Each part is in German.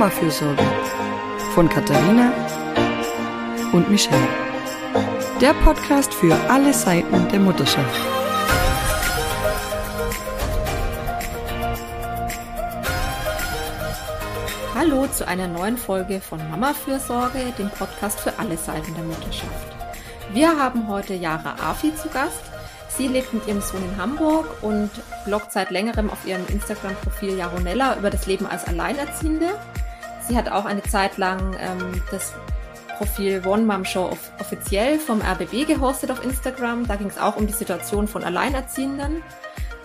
Mamafürsorge von Katharina und Michelle. Der Podcast für alle Seiten der Mutterschaft. Hallo zu einer neuen Folge von Mamafürsorge, dem Podcast für alle Seiten der Mutterschaft. Wir haben heute Jara Afi zu Gast. Sie lebt mit ihrem Sohn in Hamburg und bloggt seit längerem auf ihrem Instagram-Profil Jaronella über das Leben als Alleinerziehende. Sie hat auch eine Zeit lang ähm, das Profil One Mom Show off offiziell vom RBB gehostet auf Instagram. Da ging es auch um die Situation von Alleinerziehenden.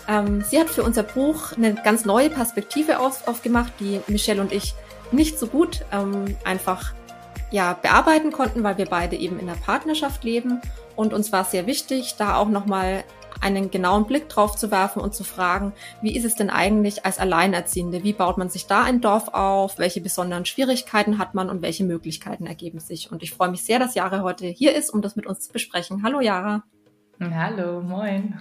Ähm, sie hat für unser Buch eine ganz neue Perspektive auf, aufgemacht, die Michelle und ich nicht so gut ähm, einfach ja, bearbeiten konnten, weil wir beide eben in der Partnerschaft leben. Und uns war sehr wichtig, da auch nochmal einen genauen Blick drauf zu werfen und zu fragen, wie ist es denn eigentlich als Alleinerziehende? Wie baut man sich da ein Dorf auf? Welche besonderen Schwierigkeiten hat man und welche Möglichkeiten ergeben sich? Und ich freue mich sehr, dass Jara heute hier ist, um das mit uns zu besprechen. Hallo Jara. Hallo, moin.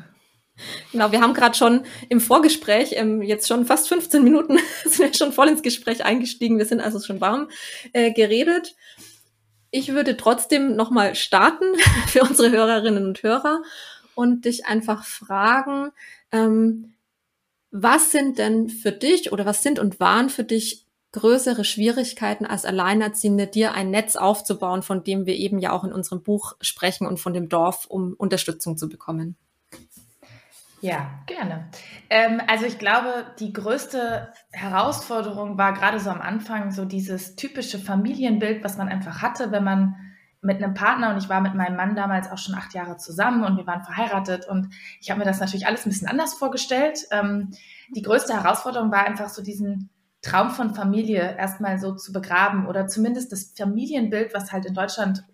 Genau, wir haben gerade schon im Vorgespräch, ähm, jetzt schon fast 15 Minuten, sind wir schon voll ins Gespräch eingestiegen. Wir sind also schon warm äh, geredet. Ich würde trotzdem nochmal starten für unsere Hörerinnen und Hörer und dich einfach fragen, ähm, was sind denn für dich oder was sind und waren für dich größere Schwierigkeiten als Alleinerziehende, dir ein Netz aufzubauen, von dem wir eben ja auch in unserem Buch sprechen und von dem Dorf, um Unterstützung zu bekommen? Ja, gerne. Ähm, also ich glaube, die größte Herausforderung war gerade so am Anfang so dieses typische Familienbild, was man einfach hatte, wenn man mit einem Partner und ich war mit meinem Mann damals auch schon acht Jahre zusammen und wir waren verheiratet und ich habe mir das natürlich alles ein bisschen anders vorgestellt. Ähm, die größte Herausforderung war einfach so diesen Traum von Familie erstmal so zu begraben oder zumindest das Familienbild, was halt in Deutschland,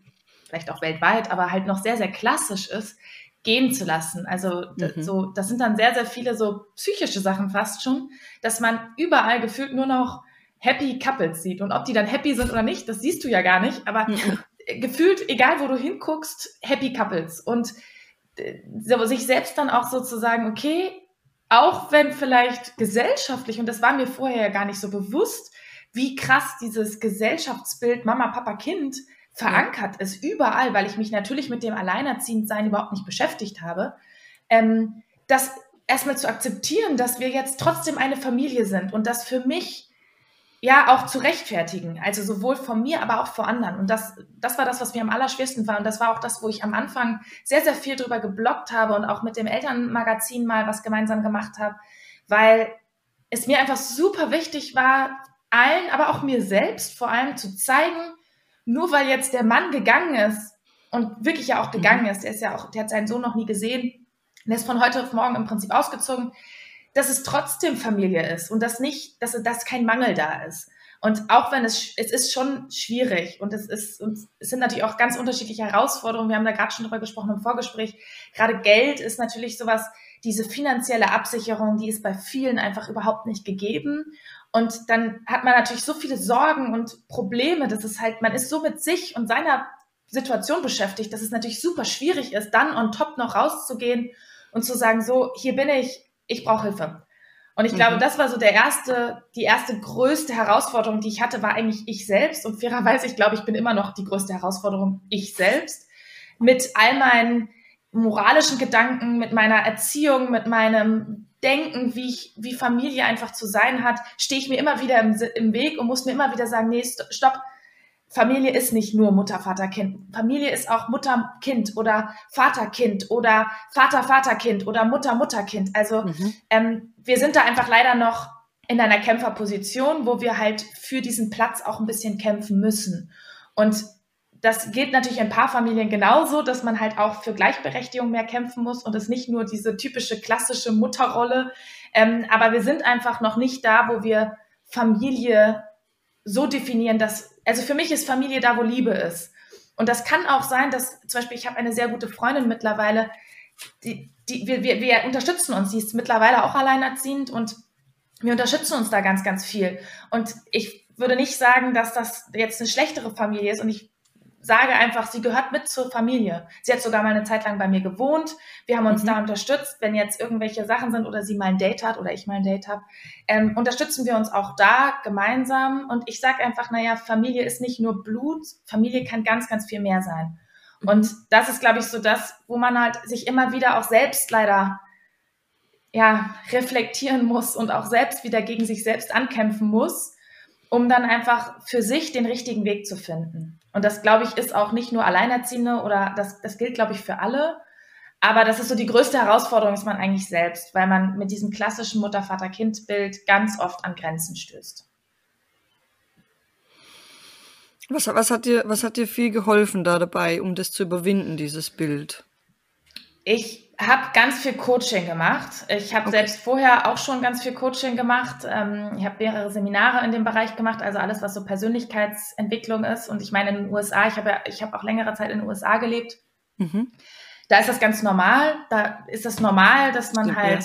vielleicht auch weltweit, aber halt noch sehr, sehr klassisch ist, gehen zu lassen. Also mhm. so, das sind dann sehr, sehr viele so psychische Sachen fast schon, dass man überall gefühlt nur noch Happy Couples sieht. Und ob die dann happy sind oder nicht, das siehst du ja gar nicht. Aber mhm. Gefühlt, egal wo du hinguckst, Happy Couples. Und äh, so, sich selbst dann auch so zu sagen, okay, auch wenn vielleicht gesellschaftlich, und das war mir vorher ja gar nicht so bewusst, wie krass dieses Gesellschaftsbild Mama, Papa, Kind verankert ja. ist, überall, weil ich mich natürlich mit dem Alleinerziehendsein überhaupt nicht beschäftigt habe, ähm, das erstmal zu akzeptieren, dass wir jetzt trotzdem eine Familie sind und das für mich ja auch zu rechtfertigen, also sowohl von mir, aber auch vor anderen. Und das, das war das, was mir am allerschwersten war. Und das war auch das, wo ich am Anfang sehr, sehr viel drüber geblockt habe und auch mit dem Elternmagazin mal was gemeinsam gemacht habe, weil es mir einfach super wichtig war, allen, aber auch mir selbst vor allem zu zeigen, nur weil jetzt der Mann gegangen ist und wirklich ja auch mhm. gegangen ist, der ist ja auch, der hat seinen Sohn noch nie gesehen, der ist von heute auf morgen im Prinzip ausgezogen, dass es trotzdem Familie ist und dass nicht, dass, dass kein Mangel da ist. Und auch wenn es, es ist schon schwierig und es ist, und es sind natürlich auch ganz unterschiedliche Herausforderungen. Wir haben da gerade schon drüber gesprochen im Vorgespräch. Gerade Geld ist natürlich sowas, diese finanzielle Absicherung, die ist bei vielen einfach überhaupt nicht gegeben. Und dann hat man natürlich so viele Sorgen und Probleme, dass es halt, man ist so mit sich und seiner Situation beschäftigt, dass es natürlich super schwierig ist, dann on top noch rauszugehen und zu sagen, so, hier bin ich, ich brauche Hilfe. Und ich mhm. glaube, das war so der erste, die erste größte Herausforderung, die ich hatte, war eigentlich ich selbst. Und fairerweise, ich glaube, ich bin immer noch die größte Herausforderung, ich selbst. Mit all meinen moralischen Gedanken, mit meiner Erziehung, mit meinem Denken, wie ich, wie Familie einfach zu sein hat, stehe ich mir immer wieder im, im Weg und muss mir immer wieder sagen, nee, stopp, Familie ist nicht nur Mutter, Vater, Kind. Familie ist auch Mutter, Kind oder Vater, Kind oder Vater, Vater, Kind oder Mutter, Mutter, Kind. Also mhm. ähm, wir sind da einfach leider noch in einer Kämpferposition, wo wir halt für diesen Platz auch ein bisschen kämpfen müssen. Und das geht natürlich in Paarfamilien genauso, dass man halt auch für Gleichberechtigung mehr kämpfen muss und es nicht nur diese typische klassische Mutterrolle. Ähm, aber wir sind einfach noch nicht da, wo wir Familie so definieren, dass, also für mich ist Familie da, wo Liebe ist. Und das kann auch sein, dass zum Beispiel, ich habe eine sehr gute Freundin mittlerweile, die, die, wir, wir, wir unterstützen uns, sie ist mittlerweile auch alleinerziehend und wir unterstützen uns da ganz, ganz viel. Und ich würde nicht sagen, dass das jetzt eine schlechtere Familie ist und ich sage einfach, sie gehört mit zur Familie. Sie hat sogar mal eine Zeit lang bei mir gewohnt. Wir haben uns mhm. da unterstützt, wenn jetzt irgendwelche Sachen sind oder sie mal ein Date hat oder ich mal ein Date habe. Ähm, unterstützen wir uns auch da gemeinsam. Und ich sage einfach, naja, Familie ist nicht nur Blut, Familie kann ganz, ganz viel mehr sein. Mhm. Und das ist, glaube ich, so das, wo man halt sich immer wieder auch selbst leider ja, reflektieren muss und auch selbst wieder gegen sich selbst ankämpfen muss, um dann einfach für sich den richtigen Weg zu finden. Und das, glaube ich, ist auch nicht nur Alleinerziehende oder das, das gilt, glaube ich, für alle. Aber das ist so die größte Herausforderung, ist man eigentlich selbst, weil man mit diesem klassischen Mutter-Vater-Kind-Bild ganz oft an Grenzen stößt. Was, was, hat dir, was hat dir viel geholfen da dabei, um das zu überwinden, dieses Bild? Ich habe ganz viel Coaching gemacht. Ich habe okay. selbst vorher auch schon ganz viel Coaching gemacht. Ähm, ich habe mehrere Seminare in dem Bereich gemacht, also alles, was so Persönlichkeitsentwicklung ist. Und ich meine, in den USA, ich habe ja, ich habe auch längere Zeit in den USA gelebt. Mhm. Da ist das ganz normal. Da ist das normal, dass man Super. halt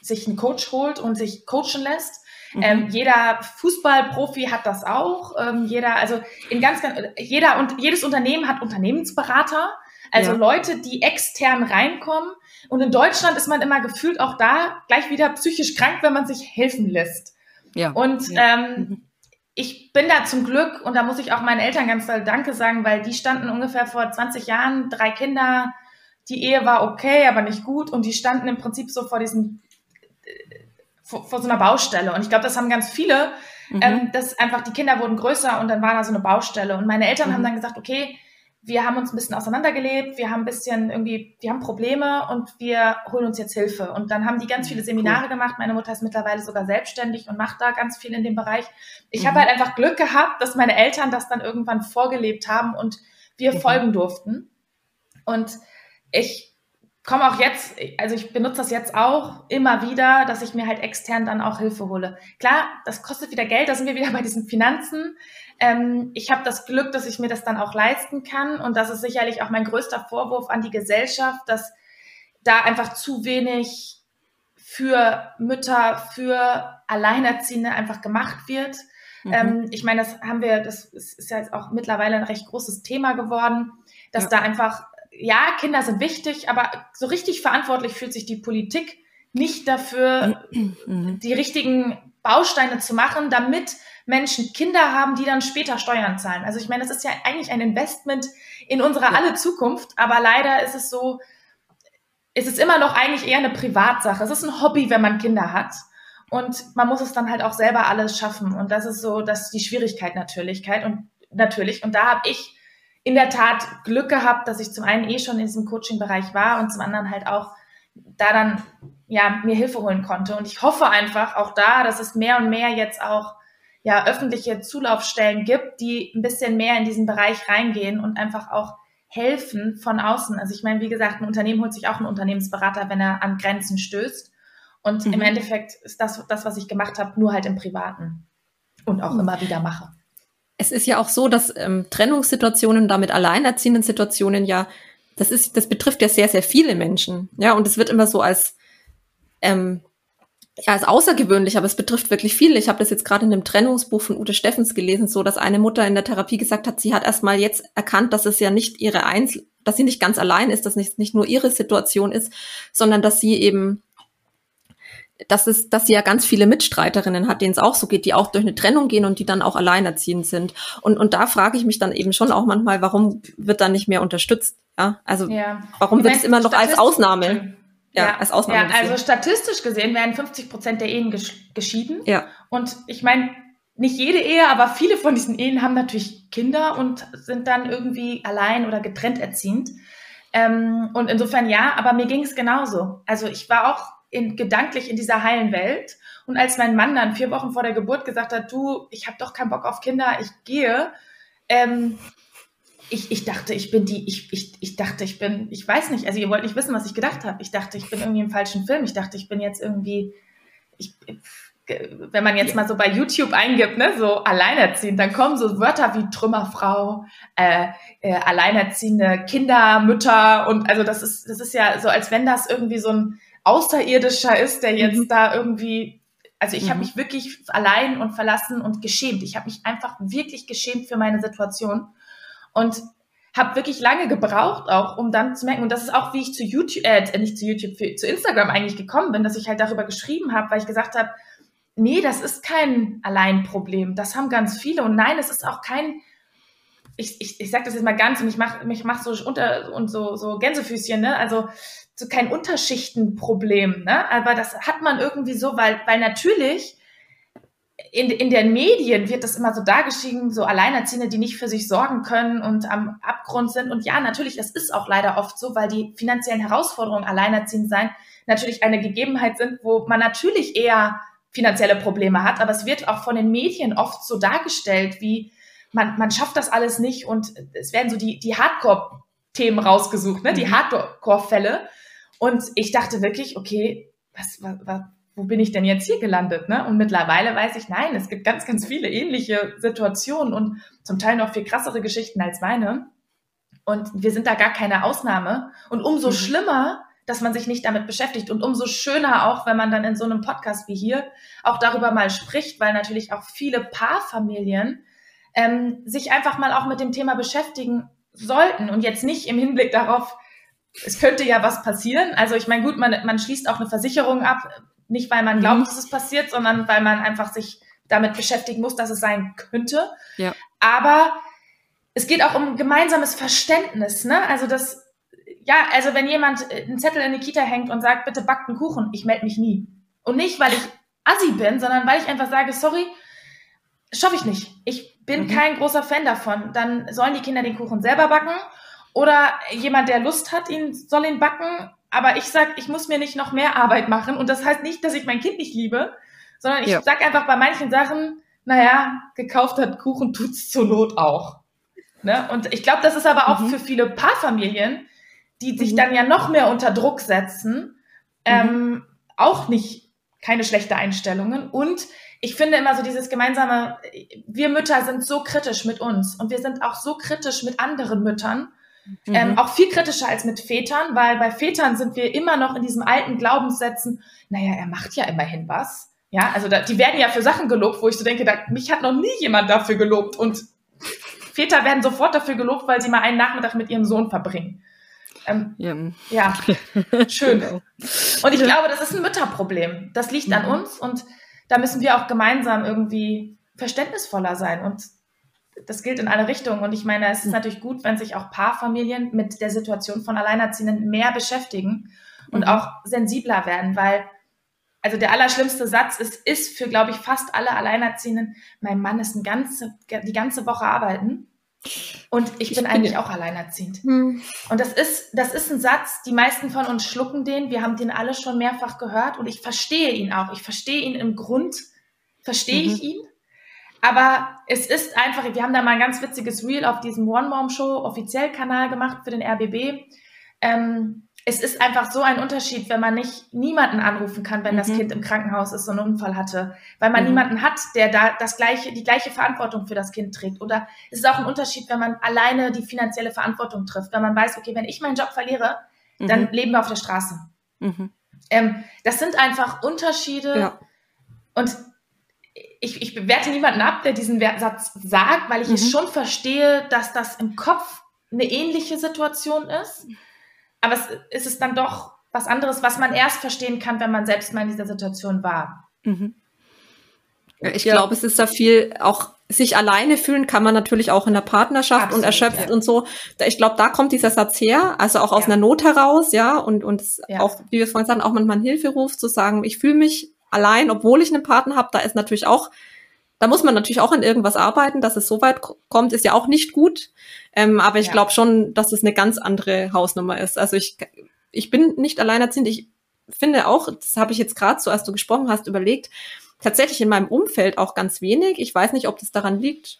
sich einen Coach holt und sich coachen lässt. Mhm. Ähm, jeder Fußballprofi hat das auch. Ähm, jeder, also in ganz, ganz, jeder und jedes Unternehmen hat Unternehmensberater. Also ja. Leute, die extern reinkommen. Und in Deutschland ist man immer gefühlt auch da gleich wieder psychisch krank, wenn man sich helfen lässt. Ja. Und ja. Ähm, mhm. ich bin da zum Glück, und da muss ich auch meinen Eltern ganz doll Danke sagen, weil die standen ungefähr vor 20 Jahren, drei Kinder, die Ehe war okay, aber nicht gut. Und die standen im Prinzip so vor diesem, vor, vor so einer Baustelle. Und ich glaube, das haben ganz viele, mhm. ähm, dass einfach die Kinder wurden größer und dann war da so eine Baustelle. Und meine Eltern mhm. haben dann gesagt, okay, wir haben uns ein bisschen auseinandergelebt, wir haben ein bisschen irgendwie, wir haben Probleme und wir holen uns jetzt Hilfe. Und dann haben die ganz viele Seminare cool. gemacht. Meine Mutter ist mittlerweile sogar selbstständig und macht da ganz viel in dem Bereich. Ich mhm. habe halt einfach Glück gehabt, dass meine Eltern das dann irgendwann vorgelebt haben und wir mhm. folgen durften. Und ich komme auch jetzt, also ich benutze das jetzt auch immer wieder, dass ich mir halt extern dann auch Hilfe hole. Klar, das kostet wieder Geld, da sind wir wieder bei diesen Finanzen. Ähm, ich habe das Glück, dass ich mir das dann auch leisten kann. Und das ist sicherlich auch mein größter Vorwurf an die Gesellschaft, dass da einfach zu wenig für Mütter, für Alleinerziehende einfach gemacht wird. Mhm. Ähm, ich meine, das haben wir, das ist ja jetzt auch mittlerweile ein recht großes Thema geworden, dass ja. da einfach, ja, Kinder sind wichtig, aber so richtig verantwortlich fühlt sich die Politik nicht dafür, mhm. die richtigen Bausteine zu machen, damit Menschen Kinder haben, die dann später Steuern zahlen. Also ich meine, das ist ja eigentlich ein Investment in unsere ja. alle Zukunft, aber leider ist es so, ist es immer noch eigentlich eher eine Privatsache. Es ist ein Hobby, wenn man Kinder hat. Und man muss es dann halt auch selber alles schaffen. Und das ist so, das ist die Schwierigkeit natürlich. Und natürlich. Und da habe ich in der Tat Glück gehabt, dass ich zum einen eh schon in diesem Coaching-Bereich war und zum anderen halt auch da dann ja mir Hilfe holen konnte. Und ich hoffe einfach auch da, dass es mehr und mehr jetzt auch ja, öffentliche Zulaufstellen gibt, die ein bisschen mehr in diesen Bereich reingehen und einfach auch helfen von außen. Also ich meine, wie gesagt, ein Unternehmen holt sich auch einen Unternehmensberater, wenn er an Grenzen stößt. Und mhm. im Endeffekt ist das das, was ich gemacht habe, nur halt im Privaten und auch mhm. immer wieder mache. Es ist ja auch so, dass ähm, Trennungssituationen, damit alleinerziehenden Situationen ja, das ist, das betrifft ja sehr, sehr viele Menschen. Ja, und es wird immer so als ähm, ja, ist außergewöhnlich, aber es betrifft wirklich viele. Ich habe das jetzt gerade in dem Trennungsbuch von Ute Steffens gelesen, so dass eine Mutter in der Therapie gesagt hat, sie hat erstmal jetzt erkannt, dass es ja nicht ihre Einzel dass sie nicht ganz allein ist, dass nicht, nicht nur ihre Situation ist, sondern dass sie eben dass es, dass sie ja ganz viele Mitstreiterinnen hat, denen es auch so geht, die auch durch eine Trennung gehen und die dann auch alleinerziehend sind. Und, und da frage ich mich dann eben schon auch manchmal, warum wird da nicht mehr unterstützt? Ja, also ja. warum wird es immer noch als Ausnahme? ja, ja, als Ausnahme. Ja, also statistisch gesehen werden 50 Prozent der Ehen geschieden. Ja. Und ich meine, nicht jede Ehe, aber viele von diesen Ehen haben natürlich Kinder und sind dann irgendwie allein oder getrennt erziehend. Ähm, und insofern ja, aber mir ging es genauso. Also ich war auch in, gedanklich in dieser heilen Welt. Und als mein Mann dann vier Wochen vor der Geburt gesagt hat, du, ich habe doch keinen Bock auf Kinder, ich gehe, ähm, ich, ich dachte, ich bin die, ich, ich, ich dachte, ich bin, ich weiß nicht, also ihr wollt nicht wissen, was ich gedacht habe. Ich dachte, ich bin irgendwie im falschen Film. Ich dachte, ich bin jetzt irgendwie, ich, wenn man jetzt mal so bei YouTube eingibt, ne, so alleinerziehend, dann kommen so Wörter wie Trümmerfrau, äh, äh, alleinerziehende Kinder, Mütter und also das ist, das ist ja so, als wenn das irgendwie so ein Außerirdischer ist, der jetzt mhm. da irgendwie, also ich mhm. habe mich wirklich allein und verlassen und geschämt. Ich habe mich einfach wirklich geschämt für meine Situation. Und habe wirklich lange gebraucht auch, um dann zu merken, und das ist auch, wie ich zu YouTube, äh, nicht zu YouTube, für, zu Instagram eigentlich gekommen bin, dass ich halt darüber geschrieben habe, weil ich gesagt habe, nee, das ist kein Alleinproblem, das haben ganz viele und nein, es ist auch kein, ich, ich, ich sage das jetzt mal ganz und ich mache mich mach so unter und so, so Gänsefüßchen, ne? also so kein Unterschichtenproblem, ne? aber das hat man irgendwie so, weil, weil natürlich in, in den Medien wird das immer so dargeschrieben, so Alleinerziehende, die nicht für sich sorgen können und am Abgrund sind. Und ja, natürlich, das ist auch leider oft so, weil die finanziellen Herausforderungen alleinerziehend sein natürlich eine Gegebenheit sind, wo man natürlich eher finanzielle Probleme hat. Aber es wird auch von den Medien oft so dargestellt, wie man, man schafft das alles nicht und es werden so die, die Hardcore-Themen rausgesucht, ne? die mhm. Hardcore-Fälle. Und ich dachte wirklich, okay, was, was, was, wo bin ich denn jetzt hier gelandet? Ne? Und mittlerweile weiß ich, nein, es gibt ganz, ganz viele ähnliche Situationen und zum Teil noch viel krassere Geschichten als meine. Und wir sind da gar keine Ausnahme. Und umso mhm. schlimmer, dass man sich nicht damit beschäftigt. Und umso schöner auch, wenn man dann in so einem Podcast wie hier auch darüber mal spricht, weil natürlich auch viele Paarfamilien ähm, sich einfach mal auch mit dem Thema beschäftigen sollten und jetzt nicht im Hinblick darauf, es könnte ja was passieren. Also ich meine, gut, man, man schließt auch eine Versicherung ab, nicht, weil man glaubt, mhm. dass es passiert, sondern weil man einfach sich damit beschäftigen muss, dass es sein könnte. Ja. Aber es geht auch um gemeinsames Verständnis. Ne? Also das, ja, also wenn jemand einen Zettel in die Kita hängt und sagt, bitte backt einen Kuchen, ich melde mich nie. Und nicht, weil ich assi bin, sondern weil ich einfach sage, sorry, schaffe ich nicht. Ich bin mhm. kein großer Fan davon. Dann sollen die Kinder den Kuchen selber backen oder jemand, der Lust hat, ihn soll ihn backen aber ich sag, ich muss mir nicht noch mehr Arbeit machen. Und das heißt nicht, dass ich mein Kind nicht liebe, sondern ich ja. sag einfach bei manchen Sachen, naja, gekauft hat Kuchen tut's zur Not auch. Ne? Und ich glaube, das ist aber auch mhm. für viele Paarfamilien, die sich mhm. dann ja noch mehr unter Druck setzen, ähm, mhm. auch nicht keine schlechte Einstellungen. Und ich finde immer so dieses gemeinsame, wir Mütter sind so kritisch mit uns und wir sind auch so kritisch mit anderen Müttern. Ähm, mhm. Ähm, auch viel kritischer als mit Vätern, weil bei Vätern sind wir immer noch in diesem alten Glaubenssätzen, naja, er macht ja immerhin was. Ja, also da, die werden ja für Sachen gelobt, wo ich so denke, da, mich hat noch nie jemand dafür gelobt. Und Väter werden sofort dafür gelobt, weil sie mal einen Nachmittag mit ihrem Sohn verbringen. Ähm, ja. ja, schön. Genau. Und ich glaube, das ist ein Mütterproblem. Das liegt mhm. an uns und da müssen wir auch gemeinsam irgendwie verständnisvoller sein und das gilt in alle Richtungen. Und ich meine, es ist hm. natürlich gut, wenn sich auch Paarfamilien mit der Situation von Alleinerziehenden mehr beschäftigen und mhm. auch sensibler werden, weil also der allerschlimmste Satz ist, ist für, glaube ich, fast alle Alleinerziehenden, mein Mann ist ein ganze, die ganze Woche arbeiten und ich, ich bin eigentlich auch alleinerziehend. Hm. Und das ist, das ist ein Satz, die meisten von uns schlucken den, wir haben den alle schon mehrfach gehört und ich verstehe ihn auch. Ich verstehe ihn im Grund, verstehe mhm. ich ihn. Aber es ist einfach, wir haben da mal ein ganz witziges Reel auf diesem One Mom Show offiziell Kanal gemacht für den RBB. Ähm, es ist einfach so ein Unterschied, wenn man nicht niemanden anrufen kann, wenn mhm. das Kind im Krankenhaus ist und einen Unfall hatte, weil man mhm. niemanden hat, der da das gleiche, die gleiche Verantwortung für das Kind trägt. Oder es ist auch ein Unterschied, wenn man alleine die finanzielle Verantwortung trifft, wenn man weiß, okay, wenn ich meinen Job verliere, mhm. dann leben wir auf der Straße. Mhm. Ähm, das sind einfach Unterschiede. Ja. Und ich, ich bewerte niemanden ab, der diesen Satz sagt, weil ich mhm. es schon verstehe, dass das im Kopf eine ähnliche Situation ist. Aber es, es ist dann doch was anderes, was man erst verstehen kann, wenn man selbst mal in dieser Situation war. Mhm. Ich ja. glaube, es ist da viel auch sich alleine fühlen kann man natürlich auch in der Partnerschaft Absolut, und erschöpft ja. und so. Ich glaube, da kommt dieser Satz her, also auch aus ja. einer Not heraus, ja, und und auch, wie wir vorhin sagen, auch manchmal einen Hilferuf zu sagen, ich fühle mich allein, obwohl ich einen Partner habe, da ist natürlich auch, da muss man natürlich auch an irgendwas arbeiten, dass es so weit kommt, ist ja auch nicht gut. Ähm, aber ich ja. glaube schon, dass es eine ganz andere Hausnummer ist. Also ich, ich bin nicht alleinerziehend. Ich finde auch, das habe ich jetzt gerade so, als du gesprochen hast, überlegt, tatsächlich in meinem Umfeld auch ganz wenig. Ich weiß nicht, ob das daran liegt,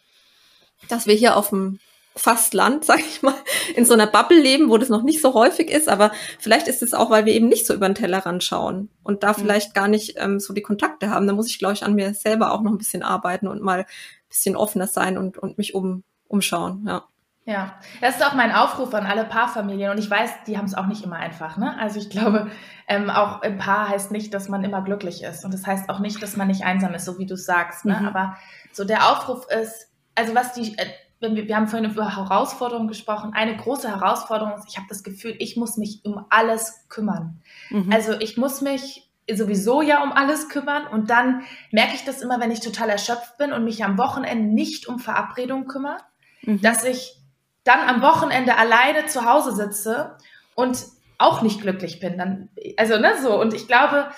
dass wir hier auf dem fast Land, sag ich mal, in so einer Bubble leben, wo das noch nicht so häufig ist. Aber vielleicht ist es auch, weil wir eben nicht so über den Tellerrand schauen und da mhm. vielleicht gar nicht ähm, so die Kontakte haben. Da muss ich, glaube ich, an mir selber auch noch ein bisschen arbeiten und mal ein bisschen offener sein und, und mich um, umschauen. Ja. Ja, das ist auch mein Aufruf an alle Paarfamilien und ich weiß, die haben es auch nicht immer einfach. Ne? Also ich glaube, ähm, auch im Paar heißt nicht, dass man immer glücklich ist und das heißt auch nicht, dass man nicht einsam ist, so wie du sagst. Ne? Mhm. Aber so der Aufruf ist, also was die, äh, wenn wir, wir haben vorhin über Herausforderungen gesprochen, eine große Herausforderung ist, ich habe das Gefühl, ich muss mich um alles kümmern. Mhm. Also ich muss mich sowieso ja um alles kümmern und dann merke ich das immer, wenn ich total erschöpft bin und mich am Wochenende nicht um Verabredungen kümmere, mhm. dass ich dann am Wochenende alleine zu Hause sitze und auch nicht glücklich bin. Dann, also ne, so und ich glaube,